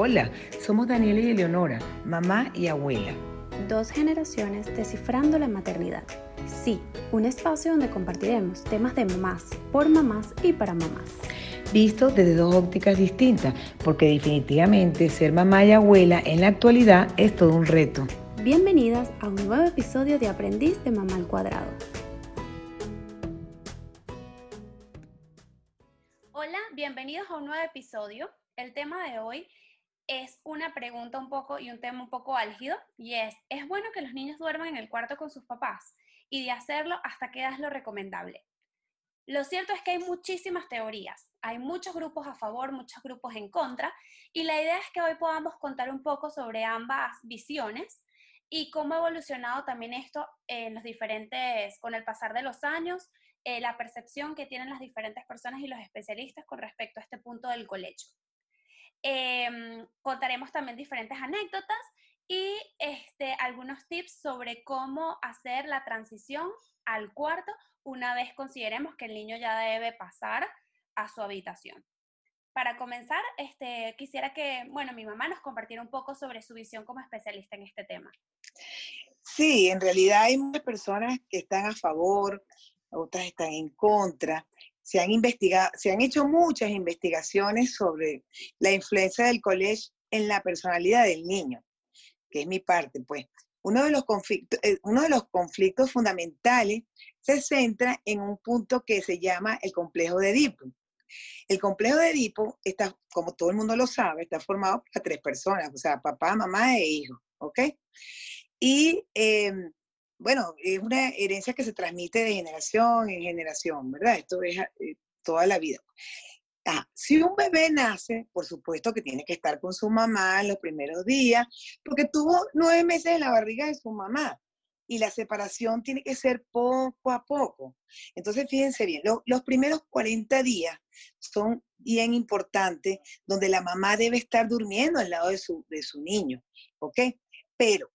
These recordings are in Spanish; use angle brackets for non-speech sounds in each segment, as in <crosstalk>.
Hola, somos Daniela y Eleonora, mamá y abuela. Dos generaciones descifrando la maternidad. Sí, un espacio donde compartiremos temas de mamás, por mamás y para mamás. Visto desde dos ópticas distintas, porque definitivamente ser mamá y abuela en la actualidad es todo un reto. Bienvenidas a un nuevo episodio de Aprendiz de Mamá al Cuadrado. Hola, bienvenidos a un nuevo episodio. El tema de hoy es una pregunta un poco y un tema un poco álgido y es, ¿es bueno que los niños duerman en el cuarto con sus papás? Y de hacerlo, ¿hasta qué edad es lo recomendable? Lo cierto es que hay muchísimas teorías, hay muchos grupos a favor, muchos grupos en contra, y la idea es que hoy podamos contar un poco sobre ambas visiones y cómo ha evolucionado también esto en los diferentes, con el pasar de los años, eh, la percepción que tienen las diferentes personas y los especialistas con respecto a este punto del colecho. Em, contaremos también diferentes anécdotas y este, algunos tips sobre cómo hacer la transición al cuarto una vez consideremos que el niño ya debe pasar a su habitación. Para comenzar, este, quisiera que, bueno, mi mamá nos compartiera un poco sobre su visión como especialista en este tema. Sí, en realidad hay muchas personas que están a favor, otras están en contra se han investigado, se han hecho muchas investigaciones sobre la influencia del colegio en la personalidad del niño, que es mi parte, pues. Uno de los conflictos, eh, uno de los conflictos fundamentales se centra en un punto que se llama el complejo de Edipo. El complejo de Edipo está, como todo el mundo lo sabe, está formado por tres personas, o sea, papá, mamá e hijo, ¿ok? Y em, bueno, es una herencia que se transmite de generación en generación, ¿verdad? Esto es eh, toda la vida. Ah, si un bebé nace, por supuesto que tiene que estar con su mamá los primeros días, porque tuvo nueve meses en la barriga de su mamá. Y la separación tiene que ser poco a poco. Entonces, fíjense bien, los primeros 40 días son bien importantes, donde la mamá debe estar durmiendo al lado de su, de su niño, ¿ok? Pero,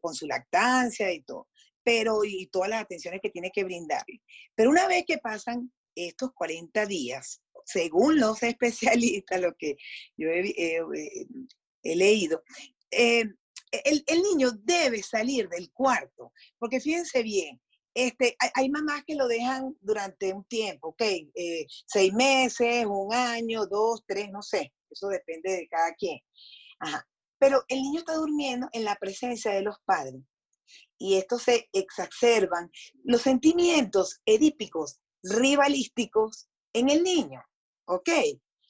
con su lactancia y todo pero y todas las atenciones que tiene que brindarle. Pero una vez que pasan estos 40 días, según los <laughs> especialistas, lo que yo he, eh, leído, eh, el, niño debe salir del cuarto, porque fíjense bien, este, hay, mamás que lo dejan durante un tiempo, ok, eh, seis meses, un año, dos, tres, no sé, eso depende de cada quien. Pero el niño está durmiendo en la presencia de los padres y esto se exacerban los sentimientos edípicos, rivalísticos en el niño. ¿Ok?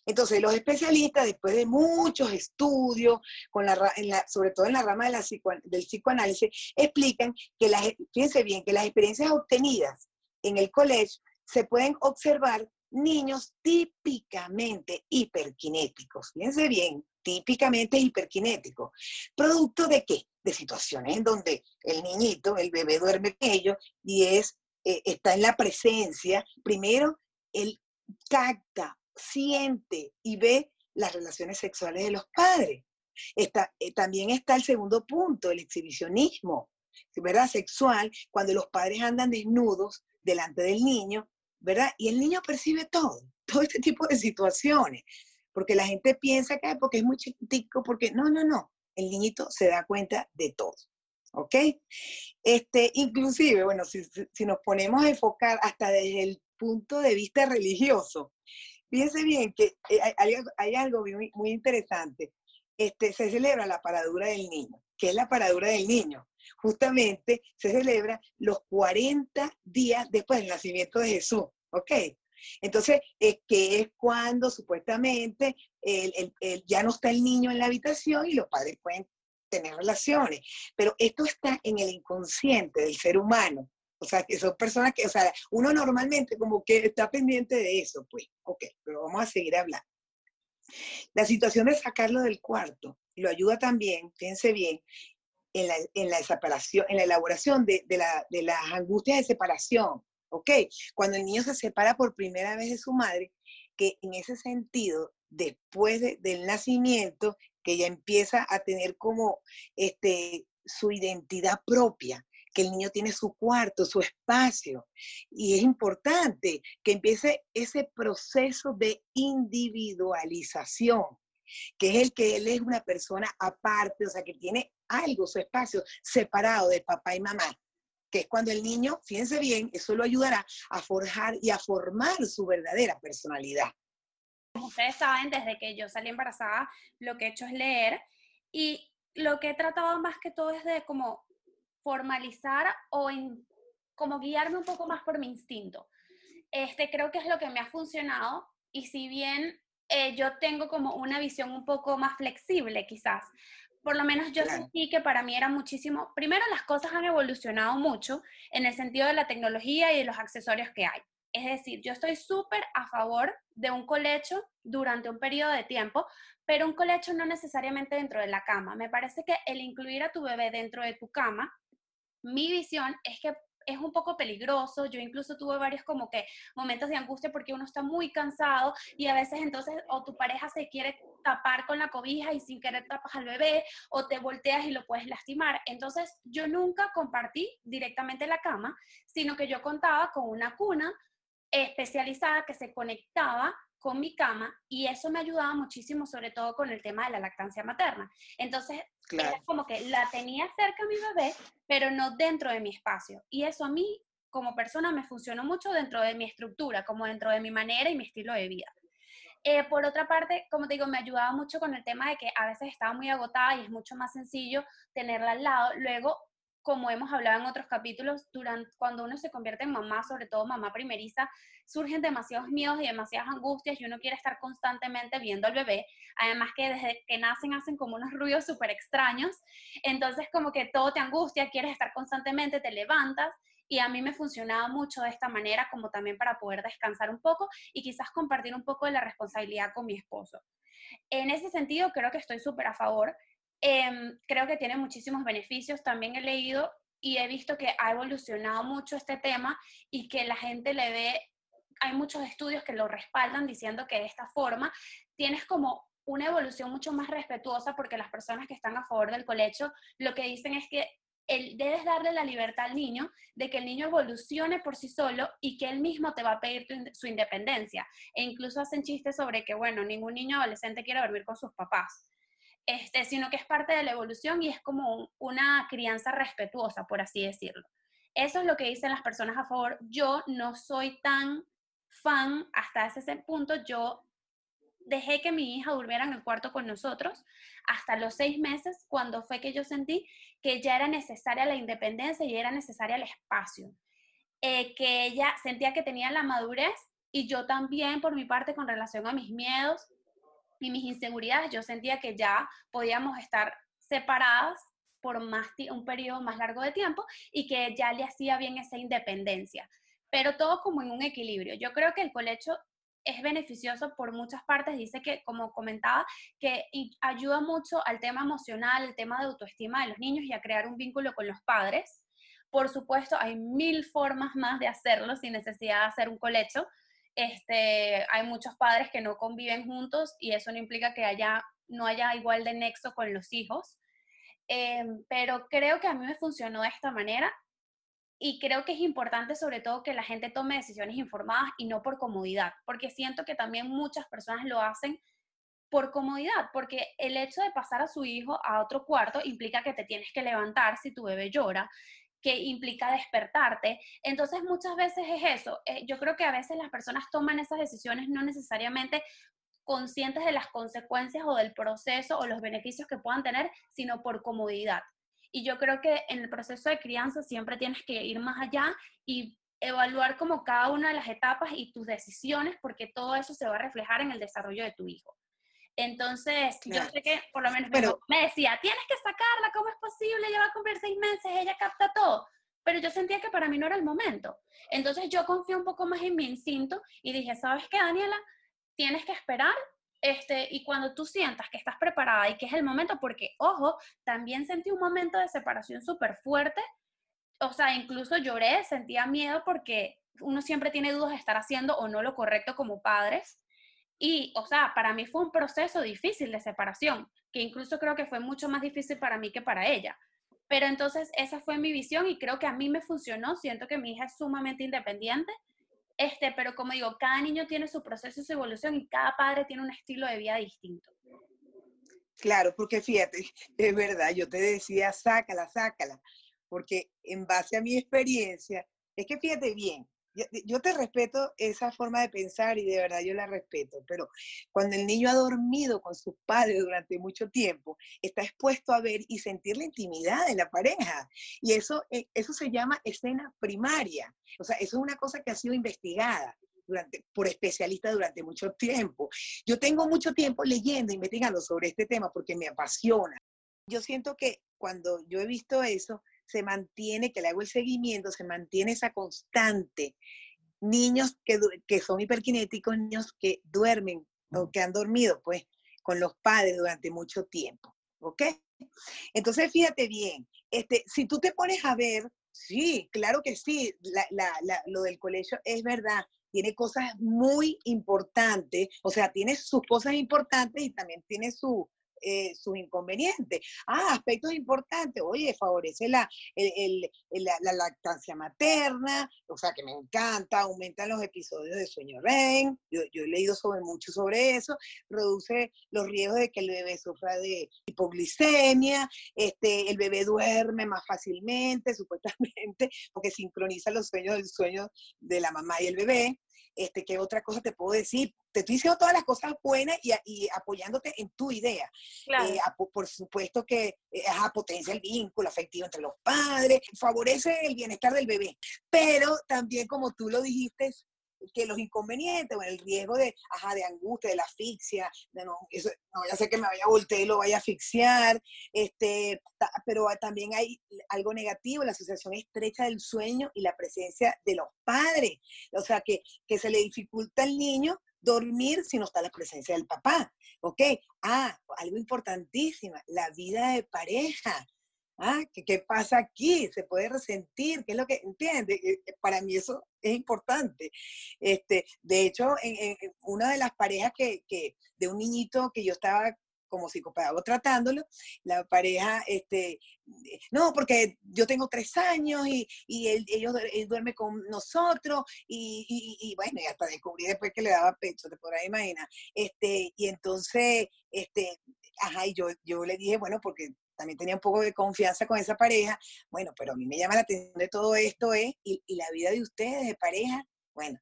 Entonces, los especialistas, después de muchos estudios, con la, sobre todo en la rama del psicoanálisis, explican que, las, bien, que las experiencias obtenidas en el colegio se pueden observar niños típicamente hiperkinéticos. Fíjense bien, típicamente hiperkinéticos. ¿Producto de qué? de situaciones en donde el niñito, el bebé duerme con ellos y es, eh, está en la presencia, primero, él capta, siente y ve las relaciones sexuales de los padres. Está, eh, también está el segundo punto, el exhibicionismo, ¿verdad? Sexual, cuando los padres andan desnudos delante del niño, ¿verdad? Y el niño percibe todo, <laughs> todo este tipo de situaciones, porque la gente piensa que porque es muy chiquitico, porque no, no, no, el niñito se da cuenta de todo. ¿Ok? Este, inclusive, bueno, si, nos ponemos a enfocar hasta desde el punto de vista religioso, fíjense bien que eh, hay, algo muy, interesante. Este, se celebra la paradura del niño. ¿Qué es la paradura del niño? Justamente se celebra los 40 días después del nacimiento de Jesús. ¿Ok? Entonces, es que es cuando supuestamente ya no está el niño en la habitación y los padres pueden tener relaciones. Pero esto está en el inconsciente del ser humano. O sea, que son personas que, o sea, uno normalmente como que está pendiente de eso, pues, ok, pero vamos a seguir hablando. La situación de sacarlo del cuarto lo ayuda también, fíjense bien, en la, en la separación, en la elaboración de, de, la, de las angustias de separación, ¿ok? Cuando el niño se separa por primera vez de su madre, que en ese sentido, después del nacimiento, que ya empieza a tener como este, su identidad propia, que el niño tiene su cuarto, su espacio. Y es importante que empiece ese proceso de individualización. que es el que él es una persona aparte, o sea, que tiene algo, su espacio separado de papá y mamá, que es cuando el niño, fíjense bien, eso lo ayudará a forjar y a formar su verdadera personalidad. Como ustedes saben, desde que yo salí embarazada, lo que he hecho es leer y lo que he tratado más que todo es de como formalizar o como guiarme un poco más por mi instinto. Este creo que es lo que me ha funcionado y si bien eh, yo tengo como una visión un poco más flexible quizás, por lo menos yo sentí que para mí era muchísimo, primero las cosas han evolucionado mucho en el sentido de la tecnología y de los accesorios que hay. Es decir, yo estoy súper a favor de un colecho durante un periodo de tiempo, pero un colecho no necesariamente dentro de la cama. Me parece que el incluir a tu bebé dentro de tu cama, mi visión es que es un poco peligroso. Yo incluso tuve varios como que momentos de angustia porque uno está muy cansado y a veces entonces o tu pareja se quiere tapar con la cobija y sin querer tapas al bebé o te volteas y lo puedes lastimar. Entonces yo nunca compartí directamente la cama, sino que yo contaba con una cuna especializada que se conectaba con mi cama y eso me ayudaba muchísimo, sobre todo con el tema de la lactancia materna. Entonces, era como que la tenía cerca a mi bebé, pero no dentro de mi espacio. Y eso a mí, como persona, me funcionó mucho dentro de mi estructura, como dentro de mi manera y mi estilo de vida. Eh, por otra parte, como te digo, me ayudaba mucho con el tema de que a veces estaba muy agotada y es mucho más sencillo tenerla al lado. Luego, como hemos hablado en otros capítulos, durante, cuando uno se convierte en mamá, sobre todo mamá primeriza, surgen demasiados miedos y demasiadas angustias y uno quiere estar constantemente viendo al bebé. Además que desde que nacen hacen como unos ruidos súper extraños. Entonces como que todo te angustia, quieres estar constantemente, te levantas. Y a mí me funcionaba mucho de esta manera, como también para poder descansar un poco y quizás compartir un poco de la responsabilidad con mi esposo. En ese sentido, creo que estoy súper a favor Em, creo que tiene muchísimos beneficios. También he leído y he visto que ha evolucionado mucho este tema y que la gente le ve, hay muchos estudios que lo respaldan diciendo que de esta forma tienes como una evolución mucho más respetuosa porque las personas que están a favor del colecho lo que dicen es que el, debes darle la libertad al niño de que el niño evolucione por sí solo y que él mismo te va a pedir su independencia. E incluso hacen chistes sobre que, bueno, ningún niño adolescente quiere dormir con sus papás este, sino que es parte de la evolución y es como una crianza respetuosa, por así decirlo. Eso es lo que dicen las personas a favor. Yo no soy tan fan hasta ese punto. Yo dejé que mi hija durmiera en el cuarto con nosotros hasta los seis meses, cuando fue que yo sentí que ya era necesaria la independencia y era necesaria el espacio. Eh, que ella sentía que tenía la madurez y yo también, por mi parte, con relación a mis miedos, y mis inseguridades, yo sentía que ya podíamos estar separadas por más un periodo más largo de tiempo y que ya le hacía bien esa independencia. Pero todo como en un equilibrio. Yo creo que el colecho es beneficioso por muchas partes. Dice que, como comentaba, que ayuda mucho al tema emocional, el tema de autoestima de los niños y a crear un vínculo con los padres. Por supuesto, hay mil formas más de hacerlo sin necesidad de hacer un colecho. Este, hay muchos padres que no conviven juntos y eso no implica que haya, no haya igual de nexo con los hijos. Em, pero creo que a mí me funcionó de esta manera y creo que es importante sobre todo que la gente tome decisiones informadas y no por comodidad, porque siento que también muchas personas lo hacen por comodidad, porque el hecho de pasar a su hijo a otro cuarto implica que te tienes que levantar si tu bebé llora, que implica despertarte. Entonces muchas veces es eso. Eh, yo creo que a veces las personas toman esas decisiones no necesariamente conscientes de las consecuencias o del proceso o los beneficios que puedan tener, sino por comodidad. Y yo creo que en el proceso de crianza siempre tienes que ir más allá y evaluar como cada una de las etapas y tus decisiones, porque todo eso se va a reflejar en el desarrollo de tu hijo. Entonces, yo sé que por lo menos Pero, me decía, tienes que sacarla, ¿cómo es posible? Va a cumplir seis meses, ella capta todo. Pero yo sentía que para mí no era el momento. Entonces yo confié un poco más en mi instinto y dije, ¿sabes qué, Daniela? Tienes que esperar este, y cuando tú sientas que estás preparada y que es el momento, porque, ojo, también sentí un momento de separación súper fuerte, o sea, incluso lloré, sentía miedo porque uno siempre tiene dudas de estar haciendo o no lo correcto como padres. Y, o sea, para mí fue un proceso difícil de separación, que incluso creo que fue mucho más difícil para mí que para ella. Pero entonces esa fue mi visión y creo que a mí me funcionó. Siento que mi hija es sumamente independiente. Este, pero como digo, cada niño tiene su proceso y su evolución y cada padre tiene un estilo de vida distinto. Claro, porque fíjate, <laughs> es verdad, yo te decía, sácala, sácala, porque en base a mi experiencia, es que fíjate bien, yo te respeto esa forma de pensar y de verdad yo la respeto, pero cuando el niño ha dormido con sus padres durante mucho tiempo, está expuesto a ver y sentir la intimidad de la pareja. Y eso, eh, eso se llama escena primaria. O sea, eso es una cosa que ha sido investigada. Durante, por especialistas durante mucho tiempo. Yo tengo mucho tiempo leyendo, investigando sobre este tema porque me apasiona. Yo siento que cuando yo he visto eso, se mantiene, que le hago el seguimiento, se mantiene esa constante. Niños que, que son hiperkinéticos, niños que duermen o que han dormido, pues, con los padres durante mucho tiempo. ¿Ok? Entonces, fíjate bien, este, si tú te pones a ver, sí, claro que sí, lo del colegio es verdad, tiene cosas muy importantes, o sea, tiene sus cosas importantes y también tiene su, eh, sus inconvenientes. Ah, aspectos importantes, oye, favorece la, la, lactancia materna, o sea, que me encanta, aumentan los episodios de sueño REM, yo, he leído sobre mucho sobre eso, reduce los riesgos de que el bebé sufra de hipoglicemia, este, el bebé duerme más fácilmente, <laughs> supuestamente, porque sincroniza los sueños del sueño de la mamá y el bebé. Este, ¿Qué otra cosa te puedo decir? Te estoy diciendo todas las cosas buenas y, apoyándote en tu idea. Eh, por supuesto que eh, a potencia el vínculo afectivo entre los padres, favorece el bienestar del bebé, pero también como tú lo dijiste, que los inconvenientes, bueno, el riesgo de, ajá, de angustia, de la asfixia, de no, eso, no vaya a ser que me vaya a voltear y lo vaya a asfixiar, este, pero también hay algo negativo, la asociación estrecha del sueño y la presencia de los padres, o sea, que, que se le dificulta al niño dormir si no está la presencia del papá, ¿ok? Ah, algo importantísimo, la vida de pareja, ¿Ah? ¿Qué, pasa aquí? ¿Se puede resentir? ¿Qué es lo que entiende? Eh, eh, para mí eso es importante. Este, de hecho, en, una de las parejas que, que, de un niñito que yo estaba como psicopedagogo tratándolo, la pareja, este, no, porque yo tengo tres años y, y él, ellos duerme con nosotros y, y, bueno, y hasta descubrí después que le daba pecho, te podrás imaginar. Este, y entonces, este, ajá, y yo, yo le dije, bueno, porque también tenía un poco de confianza con esa pareja. Bueno, pero a mí me llama la atención de todo esto es, y, la vida de ustedes de pareja, bueno,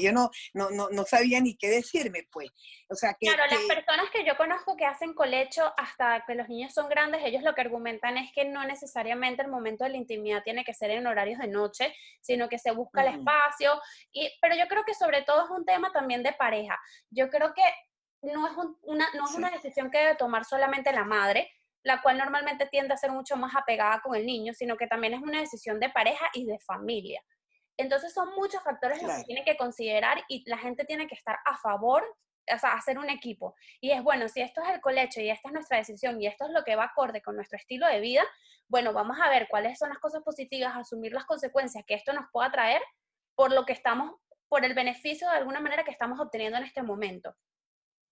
yo no, no, no, no, sabía ni qué decirme, pues. O sea, que, claro, las personas que yo conozco que hacen colecho hasta que los niños son grandes, ellos lo que argumentan es que no necesariamente el momento de la intimidad tiene que ser en horarios de noche, sino que se busca el espacio. Y, pero yo creo que sobre todo es un tema también de pareja. Yo creo que no es, una, no es una decisión que debe tomar solamente la madre, la cual normalmente tiende a ser mucho más apegada con el niño, sino que también es una decisión de pareja y de familia. Entonces son muchos factores los que tiene que considerar y la gente tiene que estar a favor, o sea, hacer un equipo. Y es bueno, si esto es el colecho y esta es nuestra decisión y esto es lo que va acorde con nuestro estilo de vida, bueno, vamos a ver cuáles son las cosas positivas, asumir las consecuencias que esto nos pueda traer por lo que estamos, por el beneficio de alguna manera que estamos obteniendo en este momento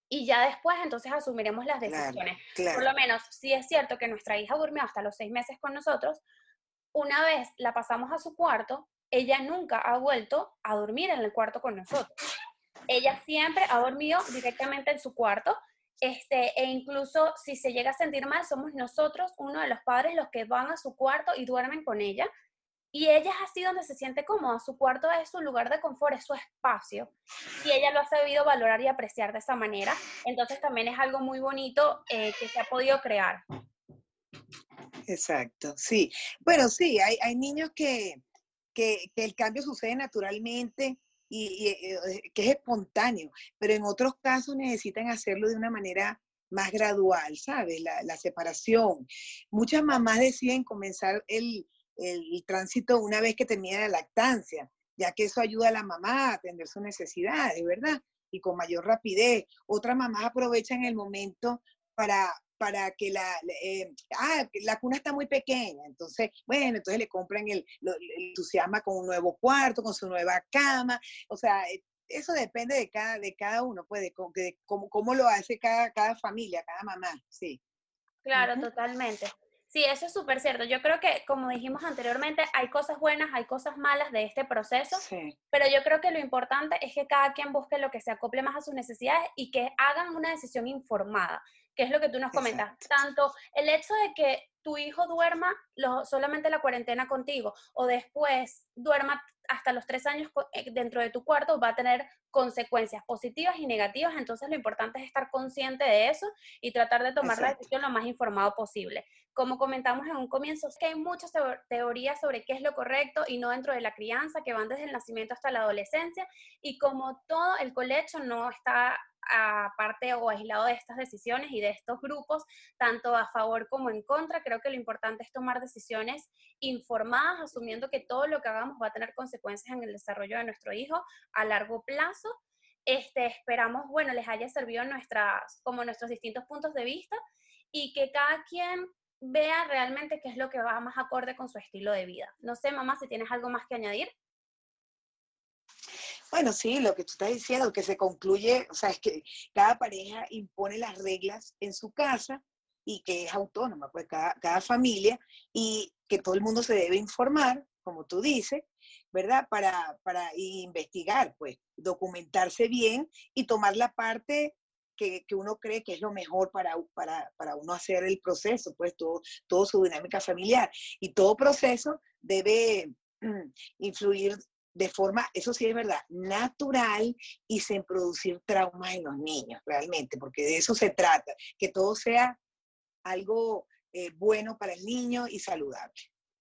y ya después entonces asumiremos las decisiones. Por lo menos, si es cierto que nuestra hija durmió hasta los seis meses con nosotros, una vez la pasamos a su cuarto, ella nunca ha vuelto a dormir en el cuarto con nosotros. Ella siempre ha dormido directamente en su cuarto, este, e incluso si se llega a sentir mal, somos nosotros, uno de los padres, los que van a su cuarto y duermen con ella. Y ella es así donde se siente cómoda. Su cuarto es su lugar de confort, es su espacio. Y ella lo ha sabido valorar y apreciar de esa manera. Entonces también es algo muy bonito eh, que se ha podido crear. Exacto, sí. Bueno, sí, hay, hay niños que, que, el cambio sucede naturalmente y, eh, que es espontáneo, pero en otros casos necesitan hacerlo de una manera más gradual, ¿sabes? La, la separación. Muchas mamás deciden comenzar el, el, tránsito una vez que termina la lactancia, ya que eso ayuda a la mamá a atender sus necesidades, ¿verdad? Y con mayor rapidez. Otras mamás aprovechan el momento para, para que la, eh, ah, la cuna está muy pequeña, entonces, bueno, entonces le compran el, entusiasma con un nuevo cuarto, con su nueva cama, o sea, eh, eso depende de cada, de cada uno, pues, de, cómo, cómo, lo hace cada, cada familia, cada mamá, sí. Claro, totalmente. Sí, eso es súper cierto. Yo creo que, como dijimos anteriormente, hay cosas buenas, hay cosas malas de este proceso, pero yo creo que lo importante es que cada quien busque lo que se acople más a sus necesidades y que hagan una decisión informada, que es lo que tú nos comentas. Tanto el hecho de que tu hijo duerma solamente la cuarentena contigo o después duerma hasta los tres años eh, dentro de tu cuarto va a tener consecuencias positivas y negativas, entonces lo importante es estar consciente de eso y tratar de tomar la decisión lo más informado posible. Como comentamos en un comienzo, es que hay muchas teorías sobre qué es lo correcto y no dentro de la crianza, que van desde el nacimiento hasta la adolescencia, y como todo el colecho no está aparte o aislado de estas decisiones y de estos grupos, tanto a favor como en contra, creo que lo importante es tomar decisiones informadas, asumiendo que todo lo que hagamos va a tener consecuencias en el desarrollo de nuestro hijo a largo plazo. Este, esperamos, bueno, les haya servido nuestras, como nuestros distintos puntos de vista y que cada quien vea realmente qué es lo que va más acorde con su estilo de vida. No sé, mamá, si tienes algo más que añadir. Bueno, sí, lo que tú estás diciendo, que se concluye, o sea, es que cada pareja impone las reglas en su casa y que es autónoma, pues cada, cada familia, y que todo el mundo se debe informar, como tú dices, ¿verdad? Para, para investigar, pues, documentarse bien y tomar la parte que, que, uno cree que es lo mejor para, para, para, uno hacer el proceso, pues todo, todo su dinámica familiar. Y todo proceso debe mm, influir de forma, eso sí es verdad, natural y sin producir traumas en los niños, realmente, porque de eso se trata, que todo sea algo eh, bueno para el niño y saludable.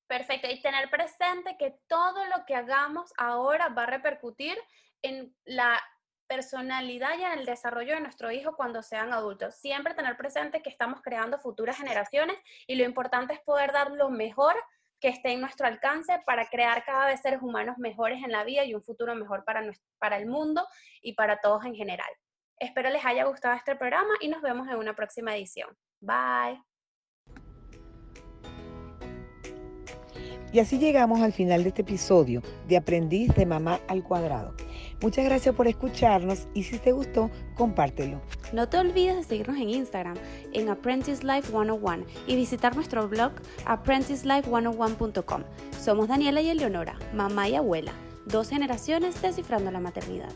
Perfecto, y tener presente que todo lo que hagamos ahora va a repercutir en la personalidad y en el desarrollo de nuestro hijo cuando sean adultos. Siempre tener presente que estamos creando futuras generaciones y lo importante es poder dar lo mejor que esté en nuestro alcance para crear cada vez seres humanos mejores en la vida y un futuro mejor para, para el mundo y para todos en general. Espero les haya gustado este programa y nos vemos en una próxima edición. Bye. Y así llegamos al final de este episodio de Aprendiz de Mamá al Cuadrado. Muchas gracias por escucharnos y si te gustó, compártelo. No te olvides de seguirnos en Instagram en Apprentice Life 101 y visitar nuestro blog apprenticelife101.com. Somos Daniela y Eleonora, mamá y abuela, dos generaciones descifrando la maternidad.